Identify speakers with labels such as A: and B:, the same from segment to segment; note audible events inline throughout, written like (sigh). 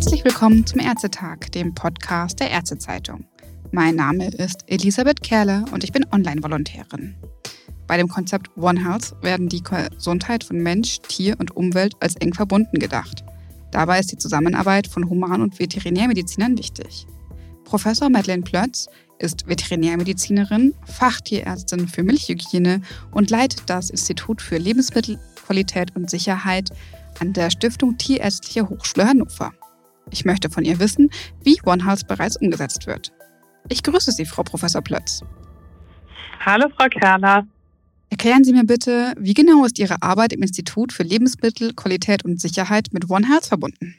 A: Herzlich willkommen zum Ärztetag, dem Podcast der Ärztezeitung. Mein Name ist Elisabeth Kerle und ich bin Online-Volontärin. Bei dem Konzept One Health werden die Gesundheit von Mensch, Tier und Umwelt als eng verbunden gedacht. Dabei ist die Zusammenarbeit von Human- und Veterinärmedizinern wichtig. Professor Madeleine Plötz ist Veterinärmedizinerin, Fachtierärztin für Milchhygiene und leitet das Institut für Lebensmittelqualität und Sicherheit an der Stiftung Tierärztliche Hochschule Hannover. Ich möchte von ihr wissen, wie One Health bereits umgesetzt wird. Ich grüße Sie, Frau Professor Plötz.
B: Hallo, Frau Kerner.
A: Erklären Sie mir bitte, wie genau ist Ihre Arbeit im Institut für Lebensmittelqualität und Sicherheit mit One Health verbunden?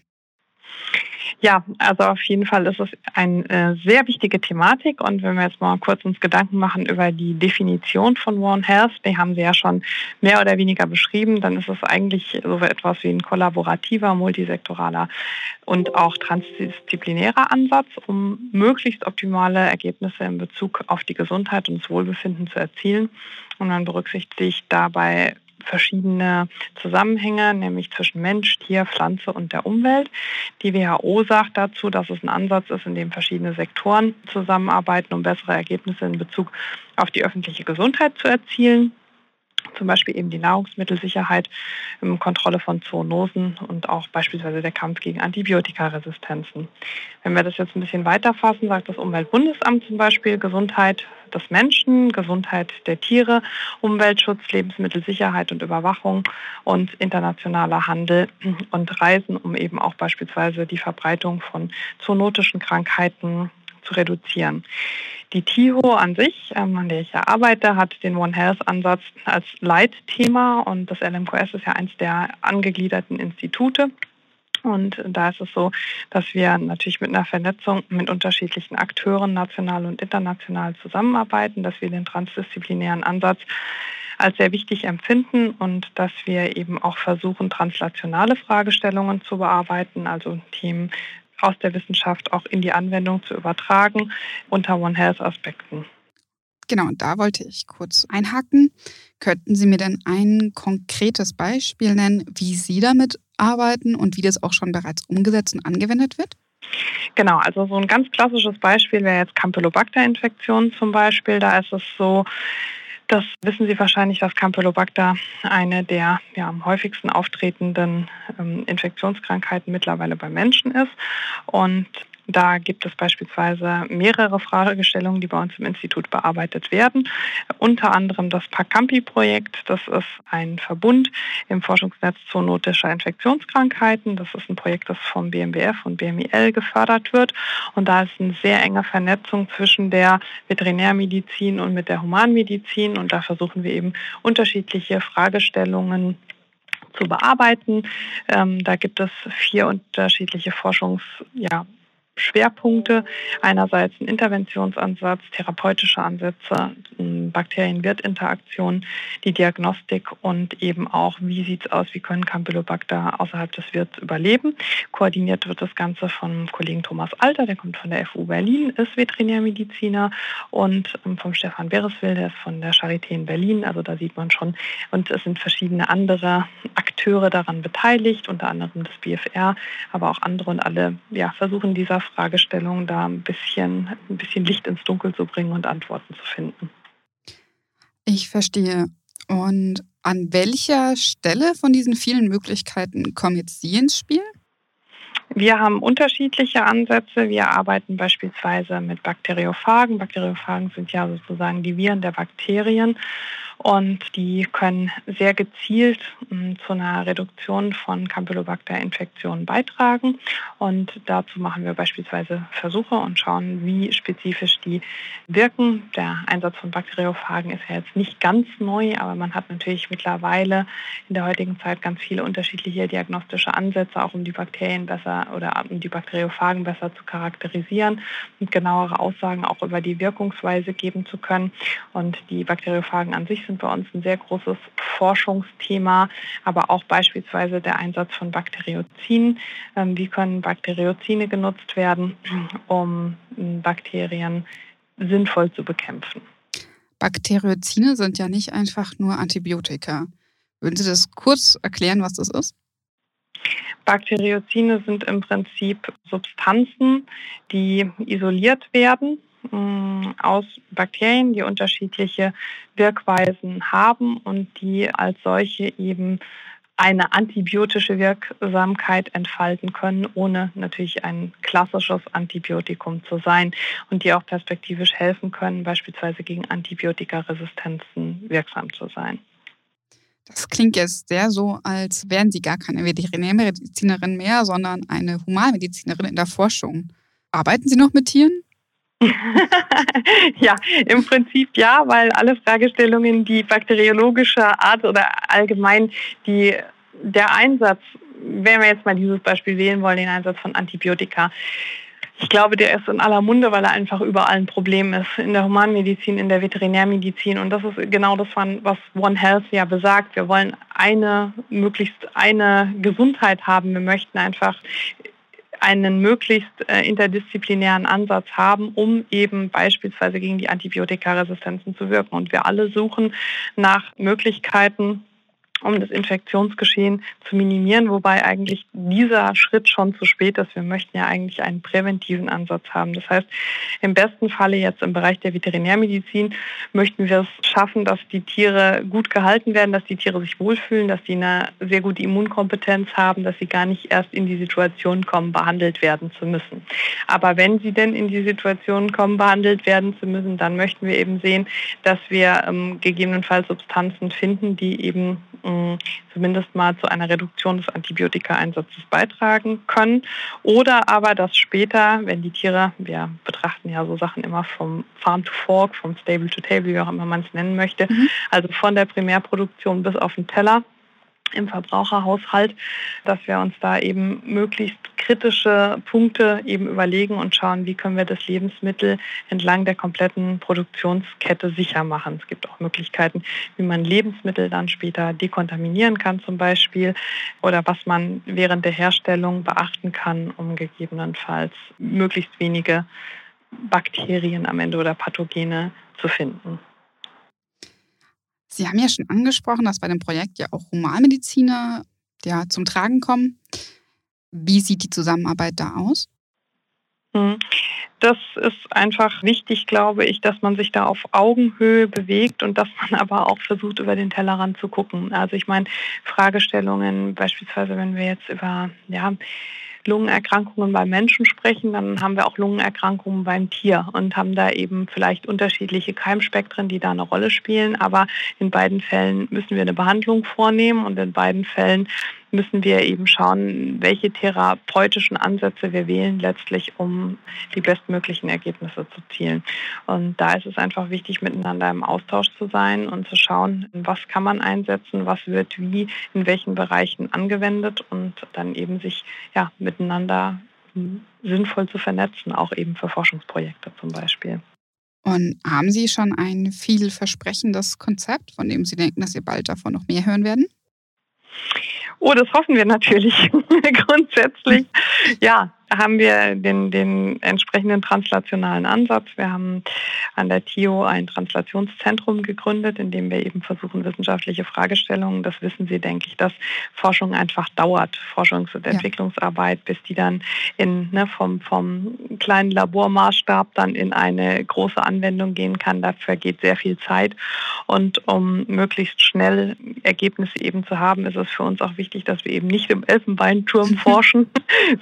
B: Ja, also auf jeden Fall ist es eine äh, sehr wichtige Thematik. Und wenn wir jetzt mal kurz uns Gedanken machen über die Definition von One Health, die haben Sie ja schon mehr oder weniger beschrieben, dann ist es eigentlich so etwas wie ein kollaborativer, multisektoraler und auch transdisziplinärer Ansatz, um möglichst optimale Ergebnisse in Bezug auf die Gesundheit und das Wohlbefinden zu erzielen. Und man berücksichtigt dabei verschiedene Zusammenhänge, nämlich zwischen Mensch, Tier, Pflanze und der Umwelt. Die WHO sagt dazu, dass es ein Ansatz ist, in dem verschiedene Sektoren zusammenarbeiten, um bessere Ergebnisse in Bezug auf die öffentliche Gesundheit zu erzielen zum Beispiel eben die Nahrungsmittelsicherheit, Kontrolle von Zoonosen und auch beispielsweise der Kampf gegen Antibiotikaresistenzen. Wenn wir das jetzt ein bisschen weiterfassen, sagt das Umweltbundesamt zum Beispiel Gesundheit des Menschen, Gesundheit der Tiere, Umweltschutz, Lebensmittelsicherheit und Überwachung und internationaler Handel und Reisen, um eben auch beispielsweise die Verbreitung von zoonotischen Krankheiten zu reduzieren. Die TIHO an sich, ähm, an der ich ja arbeite, hat den One Health-Ansatz als Leitthema und das LMQS ist ja eines der angegliederten Institute. Und da ist es so, dass wir natürlich mit einer Vernetzung mit unterschiedlichen Akteuren national und international zusammenarbeiten, dass wir den transdisziplinären Ansatz als sehr wichtig empfinden und dass wir eben auch versuchen, translationale Fragestellungen zu bearbeiten, also Themen aus der Wissenschaft auch in die Anwendung zu übertragen unter One Health Aspekten.
A: Genau, und da wollte ich kurz einhaken. Könnten Sie mir denn ein konkretes Beispiel nennen, wie Sie damit arbeiten und wie das auch schon bereits umgesetzt und angewendet wird?
B: Genau, also so ein ganz klassisches Beispiel wäre jetzt Campylobacter-Infektion zum Beispiel. Da ist es so, das wissen Sie wahrscheinlich, dass Campylobacter eine der ja, am häufigsten auftretenden ähm, Infektionskrankheiten mittlerweile bei Menschen ist. Und da gibt es beispielsweise mehrere Fragestellungen, die bei uns im Institut bearbeitet werden. Unter anderem das PACAMPI-Projekt. Das ist ein Verbund im Forschungsnetz zoonotischer Infektionskrankheiten. Das ist ein Projekt, das vom BMBF und BMIL gefördert wird. Und da ist eine sehr enge Vernetzung zwischen der Veterinärmedizin und mit der Humanmedizin. Und da versuchen wir eben unterschiedliche Fragestellungen zu bearbeiten. Ähm, da gibt es vier unterschiedliche Forschungs, ja, Schwerpunkte. Einerseits ein Interventionsansatz, therapeutische Ansätze, Bakterien-Wirt-Interaktion, die Diagnostik und eben auch, wie sieht es aus, wie können Campylobacter außerhalb des Wirts überleben. Koordiniert wird das Ganze vom Kollegen Thomas Alter, der kommt von der FU Berlin, ist Veterinärmediziner und ähm, vom Stefan Bereswil, der ist von der Charité in Berlin. Also da sieht man schon, und es sind verschiedene andere Akteure daran beteiligt, unter anderem das BFR, aber auch andere und alle ja, versuchen dieser Fragestellung da ein bisschen, ein bisschen Licht ins Dunkel zu bringen und Antworten zu finden.
A: Ich verstehe. Und an welcher Stelle von diesen vielen Möglichkeiten kommen jetzt Sie ins Spiel?
B: Wir haben unterschiedliche Ansätze. Wir arbeiten beispielsweise mit Bakteriophagen. Bakteriophagen sind ja sozusagen die Viren der Bakterien und die können sehr gezielt hm, zu einer Reduktion von Campylobacter-Infektionen beitragen. Und dazu machen wir beispielsweise Versuche und schauen, wie spezifisch die wirken. Der Einsatz von Bakteriophagen ist ja jetzt nicht ganz neu, aber man hat natürlich mittlerweile in der heutigen Zeit ganz viele unterschiedliche diagnostische Ansätze, auch um die Bakterien besser oder um die Bakteriophagen besser zu charakterisieren und genauere Aussagen auch über die Wirkungsweise geben zu können. Und die Bakteriophagen an sich sind bei uns ein sehr großes Forschungsthema, aber auch beispielsweise der Einsatz von Bakteriozinen. Ähm, wie können Bakteriozine genutzt werden, um ähm, Bakterien sinnvoll zu bekämpfen?
A: Bakteriozine sind ja nicht einfach nur Antibiotika. Würden Sie das kurz erklären, was das ist?
B: Bakteriozine sind im Prinzip Substanzen, die isoliert werden mm, aus Bakterien, die unterschiedliche Wirkweisen haben und die als solche eben eine antibiotische Wirksamkeit entfalten können, ohne natürlich ein klassisches Antibiotikum zu sein und die auch perspektivisch helfen können, beispielsweise gegen Antibiotikaresistenzen wirksam zu sein.
A: Das klingt jetzt sehr so, als wären Sie gar keine Veterinärmedizinerin mehr, sondern eine Humanmedizinerin in der Forschung. Arbeiten Sie noch mit Tieren? (laughs)
B: ja, im Prinzip ja, weil alle Fragestellungen, die bakteriologischer Art oder allgemein die, der Einsatz, wenn wir jetzt mal dieses Beispiel wählen wollen, den Einsatz von Antibiotika, ich glaube, der ist in aller Munde, weil er einfach überall ein Problem ist. In der Humanmedizin, in der Veterinärmedizin. Und das ist genau das, was One Health ja besagt. Wir wollen eine, möglichst eine Gesundheit haben. Wir möchten einfach einen möglichst äh, interdisziplinären Ansatz haben, um eben beispielsweise gegen die Antibiotikaresistenzen zu wirken. Und wir alle suchen nach Möglichkeiten, um das Infektionsgeschehen zu minimieren, wobei eigentlich dieser Schritt schon zu spät ist. Wir möchten ja eigentlich einen präventiven Ansatz haben. Das heißt, im besten Falle jetzt im Bereich der Veterinärmedizin möchten wir es schaffen, dass die Tiere gut gehalten werden, dass die Tiere sich wohlfühlen, dass sie eine sehr gute Immunkompetenz haben, dass sie gar nicht erst in die Situation kommen, behandelt werden zu müssen. Aber wenn sie denn in die Situation kommen, behandelt werden zu müssen, dann möchten wir eben sehen, dass wir ähm, gegebenenfalls Substanzen finden, die eben zumindest mal zu einer Reduktion des Antibiotikaeinsatzes beitragen können. Oder aber, dass später, wenn die Tiere, wir betrachten ja so Sachen immer vom Farm to Fork, vom Stable to Table, wie auch immer man es nennen möchte, mhm. also von der Primärproduktion bis auf den Teller, im Verbraucherhaushalt, dass wir uns da eben möglichst kritische Punkte eben überlegen und schauen, wie können wir das Lebensmittel entlang der kompletten Produktionskette sicher machen. Es gibt auch Möglichkeiten, wie man Lebensmittel dann später dekontaminieren kann zum Beispiel oder was man während der Herstellung beachten kann, um gegebenenfalls möglichst wenige Bakterien am Ende oder Pathogene zu finden.
A: Sie haben ja schon angesprochen, dass bei dem Projekt ja auch Humanmediziner ja, zum Tragen kommen. Wie sieht die Zusammenarbeit da aus?
B: Hm. Das ist einfach wichtig, glaube ich, dass man sich da auf Augenhöhe bewegt und dass man (laughs) aber auch versucht, über den Tellerrand zu gucken. Also ich meine, Fragestellungen, beispielsweise wenn wir jetzt über ja, Lungenerkrankungen beim Menschen sprechen, dann haben wir auch Lungenerkrankungen beim Tier und haben da eben vielleicht unterschiedliche Keimspektren, die da eine Rolle spielen. Aber in beiden Fällen müssen wir eine Behandlung vornehmen und in beiden Fällen müssen wir eben schauen, welche therapeutischen Ansätze wir wählen, letztlich um die bestmöglichen Ergebnisse zu zielen. Und da ist es einfach wichtig, miteinander im Austausch zu sein und zu schauen, was kann man einsetzen, was wird wie in welchen Bereichen angewendet und dann eben sich ja, miteinander sinnvoll zu vernetzen, auch eben für Forschungsprojekte zum Beispiel.
A: Und haben Sie schon ein vielversprechendes Konzept, von dem Sie denken, dass Sie bald davon noch mehr hören werden?
B: Oh, das hoffen wir natürlich (laughs) grundsätzlich. Ja, haben wir den, den entsprechenden translationalen Ansatz. Wir haben an der TIO ein Translationszentrum gegründet, in dem wir eben versuchen, wissenschaftliche Fragestellungen, das wissen Sie, denke ich, dass Forschung einfach dauert, Forschungs- und Entwicklungsarbeit, ja. bis die dann in, ne, vom, vom kleinen Labormaßstab dann in eine große Anwendung gehen kann. Dafür geht sehr viel Zeit. Und um möglichst schnell Ergebnisse eben zu haben, ist es für uns auch wichtig, dass wir eben nicht im Elfenbeinturm (laughs) forschen,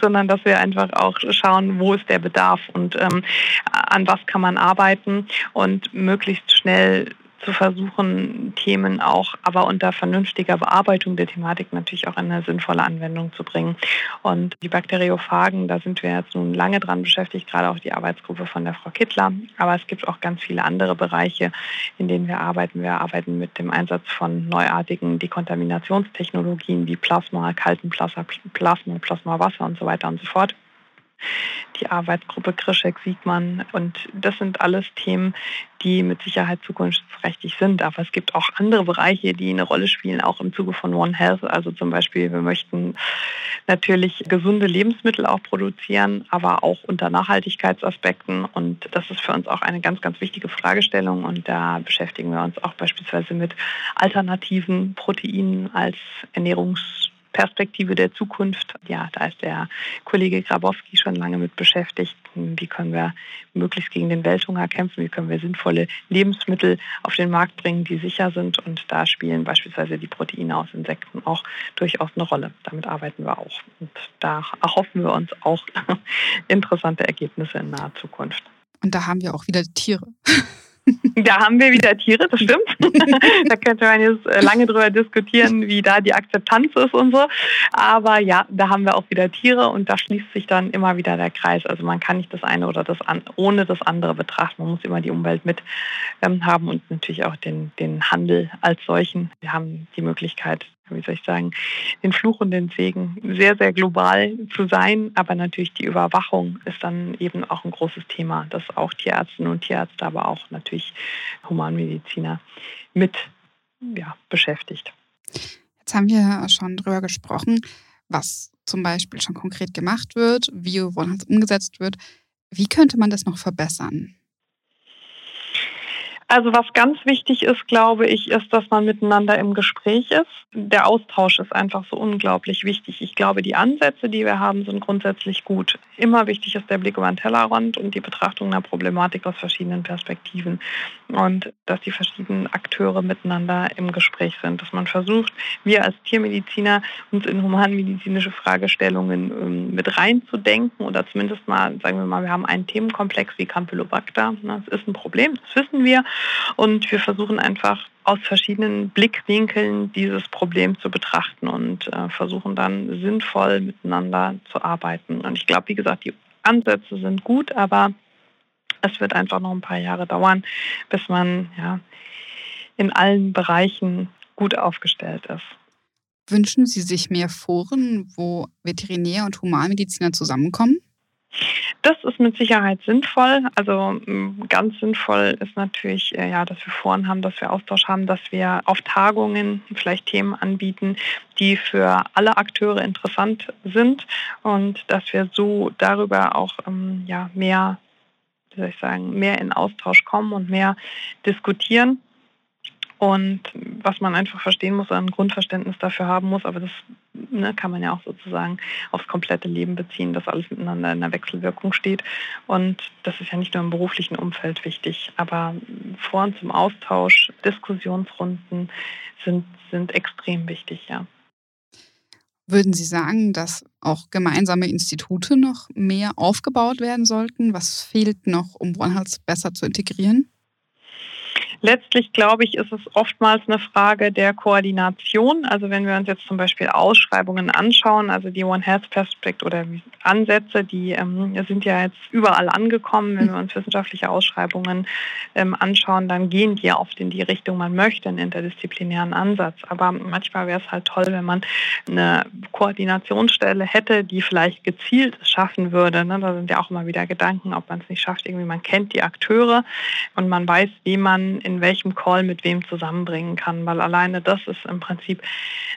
B: sondern dass wir einfach einfach auch schauen, wo ist der Bedarf und ähm, an was kann man arbeiten und möglichst schnell zu versuchen, Themen auch, aber unter vernünftiger Bearbeitung der Thematik natürlich auch in eine sinnvolle Anwendung zu bringen. Und die Bakteriophagen, da sind wir jetzt nun lange dran beschäftigt, gerade auch die Arbeitsgruppe von der Frau Kittler. Aber es gibt auch ganz viele andere Bereiche, in denen wir arbeiten. Wir arbeiten mit dem Einsatz von neuartigen Dekontaminationstechnologien wie Plasma, kalten Plasma, Plasma, Plasmawasser und so weiter und so fort die Arbeitsgruppe Krischek-Siegmann. Und das sind alles Themen, die mit Sicherheit zukunftsträchtig sind. Aber es gibt auch andere Bereiche, die eine Rolle spielen, auch im Zuge von One Health. Also zum Beispiel, wir möchten natürlich gesunde Lebensmittel auch produzieren, aber auch unter Nachhaltigkeitsaspekten. Und das ist für uns auch eine ganz, ganz wichtige Fragestellung. Und da beschäftigen wir uns auch beispielsweise mit alternativen Proteinen als Ernährungs Perspektive der Zukunft. Ja, da ist der Kollege Grabowski schon lange mit beschäftigt. Wie können wir möglichst gegen den Welthunger kämpfen? Wie können wir sinnvolle Lebensmittel auf den Markt bringen, die sicher sind? Und da spielen beispielsweise die Proteine aus Insekten auch durchaus eine Rolle. Damit arbeiten wir auch. Und da erhoffen wir uns auch (laughs) interessante Ergebnisse in naher Zukunft.
A: Und da haben wir auch wieder Tiere. (laughs) (laughs)
B: Da haben wir wieder Tiere, das stimmt. (laughs) da könnte man jetzt äh, lange drüber diskutieren, wie da die Akzeptanz ist und so. Aber ja, da haben wir auch wieder Tiere und da schließt sich dann immer wieder der Kreis. Also man kann nicht das eine oder das an, ohne das andere betrachten. Man muss immer die Umwelt mit ähm, haben und natürlich auch den, den Handel als solchen. Wir haben die Möglichkeit, wie soll ich sagen, den Fluch und den Segen, sehr, sehr global zu sein. Aber natürlich die Überwachung ist dann eben auch ein großes Thema, das auch Tierärztinnen und Tierärzte, aber auch natürlich Humanmediziner mit ja, beschäftigt.
A: Jetzt haben wir schon darüber gesprochen, was zum Beispiel schon konkret gemacht wird, wie One umgesetzt wird. Wie könnte man das noch verbessern?
B: Also was ganz wichtig ist, glaube ich, ist, dass man miteinander im Gespräch ist. Der Austausch ist einfach so unglaublich wichtig. Ich glaube, die Ansätze, die wir haben, sind grundsätzlich gut. Immer wichtig ist der Blick über den Tellerrand und die Betrachtung einer Problematik aus verschiedenen Perspektiven. Und dass die verschiedenen Akteure miteinander im Gespräch sind. Dass man versucht, wir als Tiermediziner uns in humanmedizinische Fragestellungen ähm, mit reinzudenken oder zumindest mal, sagen wir mal, wir haben einen Themenkomplex wie Campylobacter. Das ist ein Problem, das wissen wir. Und wir versuchen einfach aus verschiedenen Blickwinkeln dieses Problem zu betrachten und äh, versuchen dann sinnvoll miteinander zu arbeiten. Und ich glaube, wie gesagt, die Ansätze sind gut, aber es wird einfach noch ein paar Jahre dauern, bis man ja, in allen Bereichen gut aufgestellt ist.
A: Wünschen Sie sich mehr Foren, wo Veterinär und Humanmediziner zusammenkommen?
B: Das ist mit Sicherheit sinnvoll. Also ganz sinnvoll ist natürlich, äh, ja, dass wir Foren haben, dass wir Austausch haben, dass wir auf Tagungen vielleicht Themen anbieten, die für alle Akteure interessant sind und dass wir so darüber auch ähm, ja, mehr, wie soll ich sagen, mehr in Austausch kommen und mehr diskutieren. Und was man einfach verstehen muss, ein Grundverständnis dafür haben muss, aber das ne, kann man ja auch sozusagen aufs komplette Leben beziehen, dass alles miteinander in der Wechselwirkung steht. Und das ist ja nicht nur im beruflichen Umfeld wichtig, aber Foren zum Austausch, Diskussionsrunden sind, sind extrem wichtig, ja.
A: Würden Sie sagen, dass auch gemeinsame Institute noch mehr aufgebaut werden sollten? Was fehlt noch, um One Health besser zu integrieren?
B: Letztlich glaube ich, ist es oftmals eine Frage der Koordination. Also wenn wir uns jetzt zum Beispiel Ausschreibungen anschauen, also die One Health Perspective oder Ansätze, die ähm, sind ja jetzt überall angekommen. Wenn wir uns wissenschaftliche Ausschreibungen ähm, anschauen, dann gehen die ja oft in die Richtung, man möchte einen interdisziplinären Ansatz. Aber manchmal wäre es halt toll, wenn man eine Koordinationsstelle hätte, die vielleicht gezielt schaffen würde. Ne? Da sind ja auch immer wieder Gedanken, ob man es nicht schafft. Irgendwie man kennt die Akteure und man weiß, wie man in welchem Call mit wem zusammenbringen kann, weil alleine das ist im Prinzip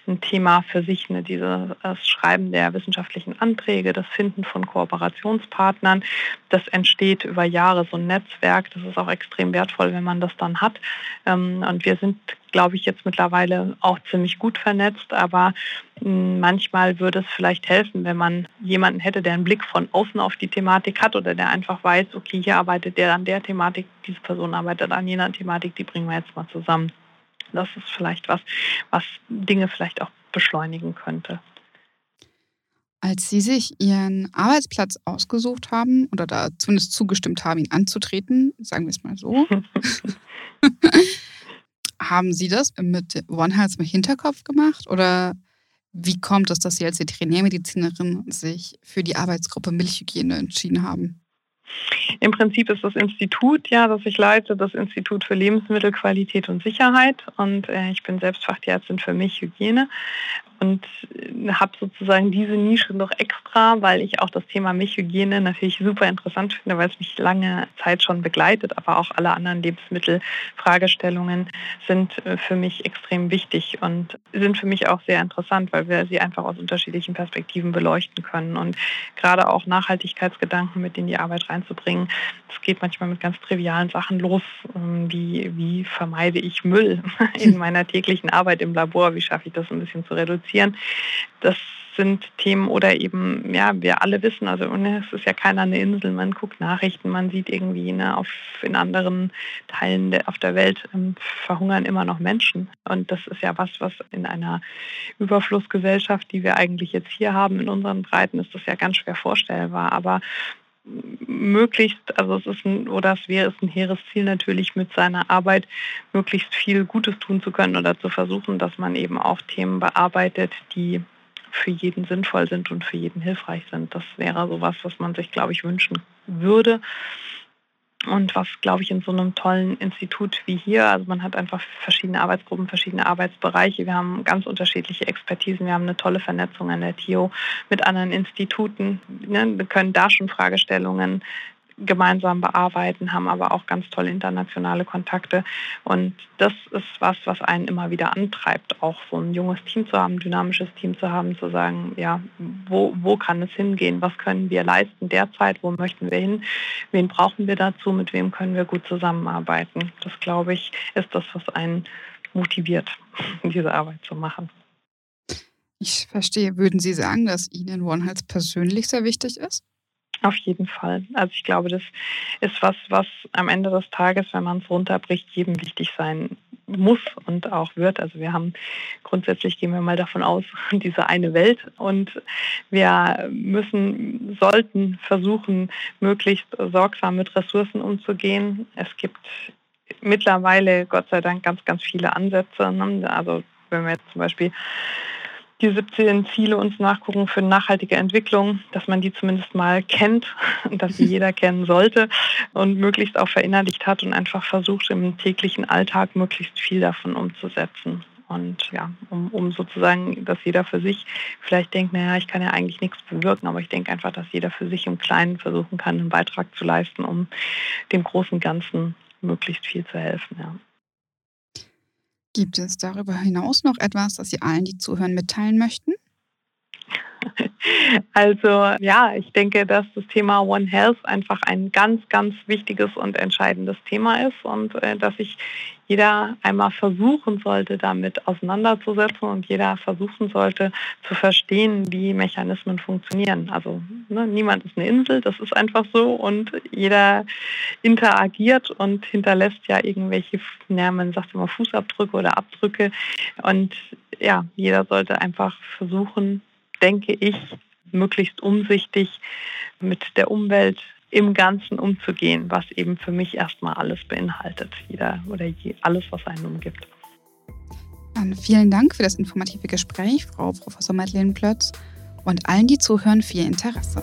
B: ein Thema für sich, ne, dieses Schreiben der wissenschaftlichen Anträge, das Finden von Kooperationspartnern, das entsteht über Jahre so ein Netzwerk, das ist auch extrem wertvoll, wenn man das dann hat. Ähm, und wir sind glaube ich, jetzt mittlerweile auch ziemlich gut vernetzt. Aber hm, manchmal würde es vielleicht helfen, wenn man jemanden hätte, der einen Blick von außen auf die Thematik hat oder der einfach weiß, okay, hier arbeitet der an der Thematik, diese Person arbeitet an jener Thematik, die bringen wir jetzt mal zusammen. Das ist vielleicht was, was Dinge vielleicht auch beschleunigen könnte.
A: Als Sie sich Ihren Arbeitsplatz ausgesucht haben oder da zumindest zugestimmt haben, ihn anzutreten, sagen wir es mal so, (laughs) Haben Sie das mit One Health im Hinterkopf gemacht oder wie kommt es, dass Sie als Veterinärmedizinerin sich für die Arbeitsgruppe Milchhygiene entschieden haben?
B: Im Prinzip ist das Institut, ja, das ich leite, das Institut für Lebensmittelqualität und Sicherheit. Und äh, ich bin selbst Fachtierärztin für Milchhygiene und äh, habe sozusagen diese Nische noch extra, weil ich auch das Thema Milchhygiene natürlich super interessant finde, weil es mich lange Zeit schon begleitet, aber auch alle anderen Lebensmittelfragestellungen sind äh, für mich extrem wichtig und sind für mich auch sehr interessant, weil wir sie einfach aus unterschiedlichen Perspektiven beleuchten können. Und gerade auch Nachhaltigkeitsgedanken mit in die Arbeit reinzubringen. Es geht manchmal mit ganz trivialen Sachen los, ähm, wie wie vermeide ich Müll (laughs) in meiner täglichen Arbeit im Labor, wie schaffe ich das ein bisschen zu reduzieren kommunizieren. Das sind Themen oder eben, ja, wir alle wissen, also ne, es ist ja keiner eine Insel, man guckt Nachrichten, man sieht irgendwie ne, auf, in anderen Teilen der, auf der Welt ähm, verhungern immer noch Menschen. Und das ist ja was, was in einer Überflussgesellschaft, die wir eigentlich jetzt hier haben, in unseren Breiten, ist das ja ganz schwer vorstellbar. Aber möglichst, also es ist ein, oder es wäre es ein hehres Ziel natürlich mit seiner Arbeit möglichst viel Gutes tun zu können oder zu versuchen, dass man eben auch Themen bearbeitet, die für jeden sinnvoll sind und für jeden hilfreich sind. Das wäre sowas, was man sich, glaube ich, wünschen würde. Und was, glaube ich, in so einem tollen Institut wie hier, also man hat einfach verschiedene Arbeitsgruppen, verschiedene Arbeitsbereiche. Wir haben ganz unterschiedliche Expertisen. Wir haben eine tolle Vernetzung an der TIO mit anderen Instituten. Ne, wir können da schon Fragestellungen gemeinsam bearbeiten, haben aber auch ganz tolle internationale Kontakte. Und das ist was, was einen immer wieder antreibt, auch so ein junges Team zu haben, ein dynamisches Team zu haben, zu sagen, ja, wo, wo kann es hingehen, was können wir leisten derzeit, wo möchten wir hin, wen brauchen wir dazu, mit wem können wir gut zusammenarbeiten. Das, glaube ich, ist das, was einen motiviert, (laughs) diese Arbeit zu machen.
A: Ich verstehe. Würden Sie sagen, dass Ihnen OneHealth persönlich sehr wichtig ist?
B: Auf jeden Fall. Also ich glaube, das ist was, was am Ende des Tages, wenn man es runterbricht, jedem wichtig sein muss und auch wird. Also wir haben grundsätzlich gehen wir mal davon aus, (laughs) diese eine Welt und wir müssen, sollten versuchen, möglichst sorgsam mit Ressourcen umzugehen. Es gibt mittlerweile, Gott sei Dank, ganz, ganz viele Ansätze. Ne? Also wenn wir jetzt zum Beispiel die 17 Ziele uns nachgucken für nachhaltige Entwicklung, dass man die zumindest mal kennt, (laughs) dass sie jeder (laughs) kennen sollte und möglichst auch verinnerlicht hat und einfach versucht, im täglichen Alltag möglichst viel davon umzusetzen. Und ja, um, um sozusagen, dass jeder für sich vielleicht denkt, naja, ich kann ja eigentlich nichts bewirken, aber ich denke einfach, dass jeder für sich im Kleinen versuchen kann, einen Beitrag zu leisten, um dem großen Ganzen möglichst viel zu helfen. Ja.
A: Gibt es darüber hinaus noch etwas, das Sie allen, die zuhören, mitteilen möchten? (laughs)
B: Also ja, ich denke, dass das Thema One Health einfach ein ganz, ganz wichtiges und entscheidendes Thema ist und äh, dass sich jeder einmal versuchen sollte, damit auseinanderzusetzen und jeder versuchen sollte zu verstehen, wie Mechanismen funktionieren. Also ne, niemand ist eine Insel, das ist einfach so und jeder interagiert und hinterlässt ja irgendwelche, ja, man sagt immer Fußabdrücke oder Abdrücke und ja, jeder sollte einfach versuchen, denke ich, möglichst umsichtig mit der Umwelt im Ganzen umzugehen, was eben für mich erstmal alles beinhaltet, jeder oder je, alles, was einen umgibt.
A: Dann vielen Dank für das informative Gespräch, Frau Professor Madeleine Plötz, und allen, die zuhören, Ihr Interesse.